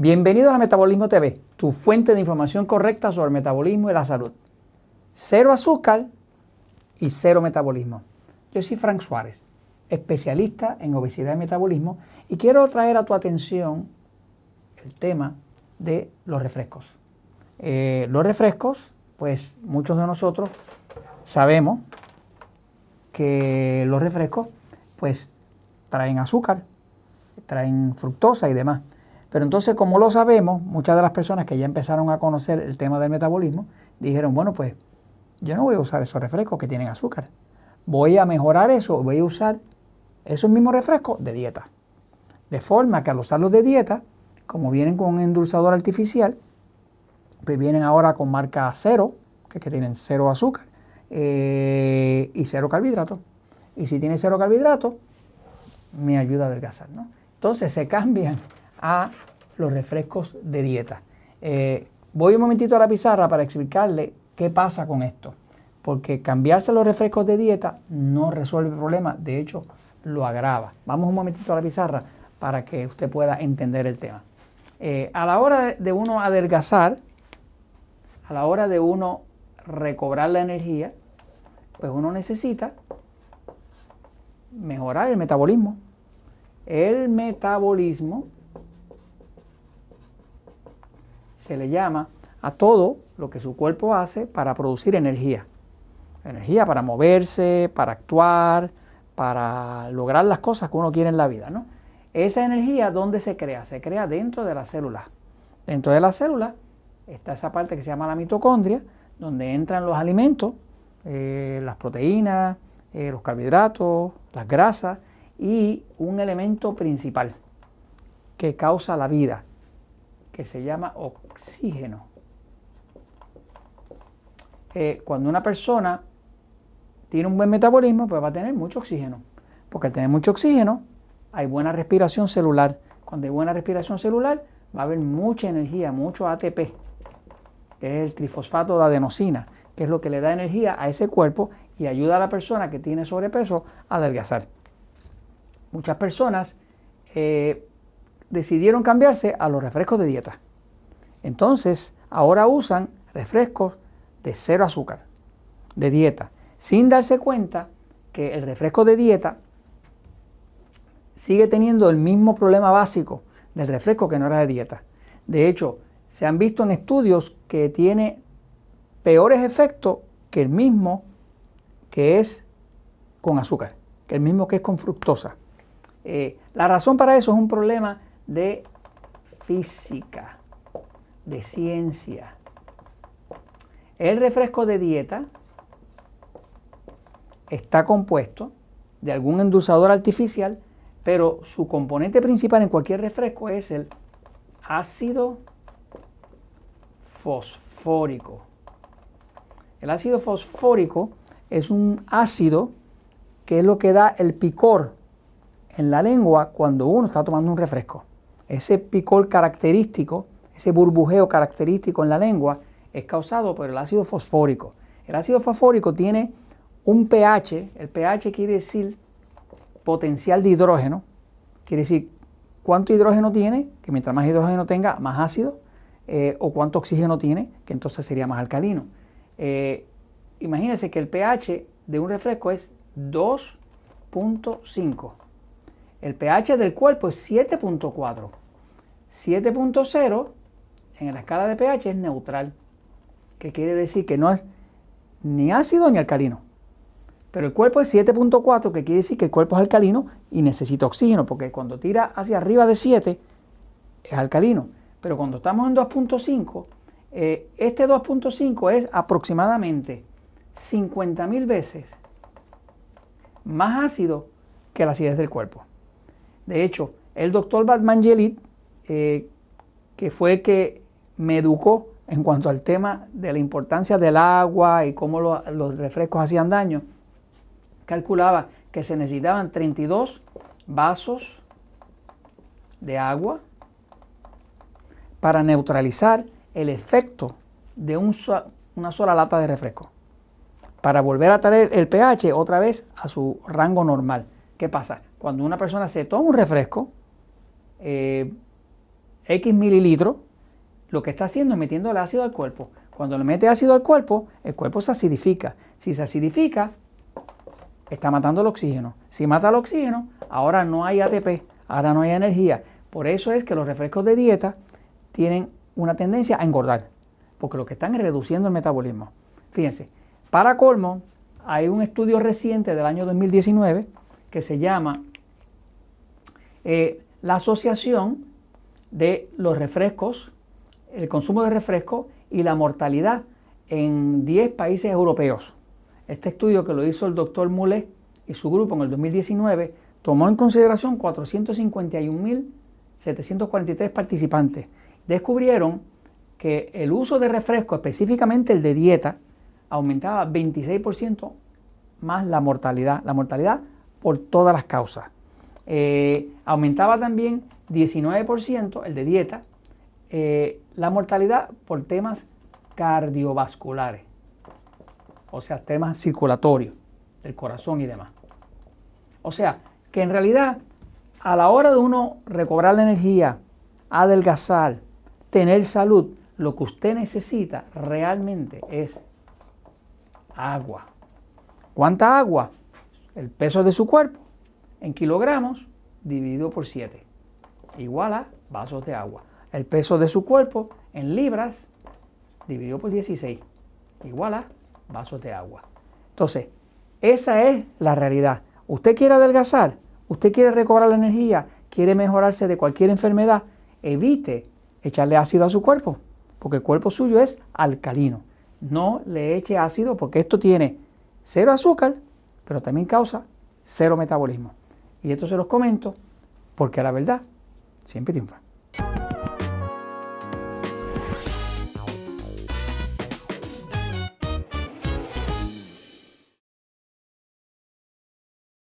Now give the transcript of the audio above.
Bienvenidos a Metabolismo TV, tu fuente de información correcta sobre el metabolismo y la salud. Cero azúcar y cero metabolismo. Yo soy Frank Suárez, especialista en obesidad y metabolismo, y quiero traer a tu atención el tema de los refrescos. Eh, los refrescos, pues muchos de nosotros sabemos que los refrescos, pues traen azúcar, traen fructosa y demás. Pero entonces, como lo sabemos, muchas de las personas que ya empezaron a conocer el tema del metabolismo dijeron, bueno, pues yo no voy a usar esos refrescos que tienen azúcar. Voy a mejorar eso, voy a usar esos mismos refrescos de dieta. De forma que al usarlos de dieta, como vienen con un endulzador artificial, pues vienen ahora con marca cero, que, que tienen cero azúcar eh, y cero carbohidratos. Y si tiene cero carbohidratos, me ayuda a adelgazar. ¿no? Entonces se cambian a los refrescos de dieta. Eh, voy un momentito a la pizarra para explicarle qué pasa con esto. Porque cambiarse los refrescos de dieta no resuelve el problema, de hecho lo agrava. Vamos un momentito a la pizarra para que usted pueda entender el tema. Eh, a la hora de uno adelgazar, a la hora de uno recobrar la energía, pues uno necesita mejorar el metabolismo. El metabolismo se le llama a todo lo que su cuerpo hace para producir energía. Energía para moverse, para actuar, para lograr las cosas que uno quiere en la vida. ¿no? Esa energía, ¿dónde se crea? Se crea dentro de la célula. Dentro de la célula está esa parte que se llama la mitocondria, donde entran los alimentos, eh, las proteínas, eh, los carbohidratos, las grasas y un elemento principal que causa la vida, que se llama oxígeno. Eh, cuando una persona tiene un buen metabolismo, pues va a tener mucho oxígeno. Porque al tener mucho oxígeno, hay buena respiración celular. Cuando hay buena respiración celular, va a haber mucha energía, mucho ATP, que es el trifosfato de adenosina, que es lo que le da energía a ese cuerpo y ayuda a la persona que tiene sobrepeso a adelgazar. Muchas personas eh, decidieron cambiarse a los refrescos de dieta. Entonces, ahora usan refrescos de cero azúcar, de dieta, sin darse cuenta que el refresco de dieta sigue teniendo el mismo problema básico del refresco que no era de dieta. De hecho, se han visto en estudios que tiene peores efectos que el mismo que es con azúcar, que el mismo que es con fructosa. Eh, la razón para eso es un problema de física, de ciencia. El refresco de dieta está compuesto de algún endulzador artificial, pero su componente principal en cualquier refresco es el ácido fosfórico. El ácido fosfórico es un ácido que es lo que da el picor en la lengua cuando uno está tomando un refresco. Ese picor característico, ese burbujeo característico en la lengua es causado por el ácido fosfórico. El ácido fosfórico tiene un pH, el pH quiere decir potencial de hidrógeno, quiere decir cuánto hidrógeno tiene, que mientras más hidrógeno tenga, más ácido, eh, o cuánto oxígeno tiene, que entonces sería más alcalino. Eh, imagínense que el pH de un refresco es 2.5. El pH del cuerpo es 7.4. 7.0 en la escala de pH es neutral, que quiere decir que no es ni ácido ni alcalino. Pero el cuerpo es 7.4, que quiere decir que el cuerpo es alcalino y necesita oxígeno, porque cuando tira hacia arriba de 7 es alcalino. Pero cuando estamos en 2.5, eh, este 2.5 es aproximadamente 50.000 veces más ácido que la acidez del cuerpo. De hecho, el doctor Batmangelit, eh, que fue el que me educó en cuanto al tema de la importancia del agua y cómo los refrescos hacían daño, calculaba que se necesitaban 32 vasos de agua para neutralizar el efecto de una sola lata de refresco. Para volver a traer el pH otra vez a su rango normal. ¿Qué pasa? Cuando una persona se toma un refresco, eh, X mililitros, lo que está haciendo es metiendo el ácido al cuerpo. Cuando le mete ácido al cuerpo, el cuerpo se acidifica. Si se acidifica, está matando el oxígeno. Si mata el oxígeno, ahora no hay ATP, ahora no hay energía. Por eso es que los refrescos de dieta tienen una tendencia a engordar, porque lo que están es reduciendo el metabolismo. Fíjense, para colmo, hay un estudio reciente del año 2019 que se llama eh, la asociación de los refrescos, el consumo de refrescos y la mortalidad en 10 países europeos. Este estudio que lo hizo el doctor Moulet y su grupo en el 2019 tomó en consideración 451.743 participantes. Descubrieron que el uso de refresco, específicamente el de dieta, aumentaba 26% más la mortalidad, la mortalidad por todas las causas. Eh, aumentaba también 19% el de dieta, eh, la mortalidad por temas cardiovasculares, o sea, temas circulatorios del corazón y demás. O sea, que en realidad a la hora de uno recobrar la energía, adelgazar, tener salud, lo que usted necesita realmente es agua. ¿Cuánta agua? El peso de su cuerpo en kilogramos dividido por 7, igual a vasos de agua. El peso de su cuerpo en libras dividido por 16, igual a vasos de agua. Entonces, esa es la realidad. Usted quiere adelgazar, usted quiere recobrar la energía, quiere mejorarse de cualquier enfermedad, evite echarle ácido a su cuerpo, porque el cuerpo suyo es alcalino. No le eche ácido porque esto tiene cero azúcar, pero también causa cero metabolismo. Y esto se los comento porque la verdad siempre triunfa.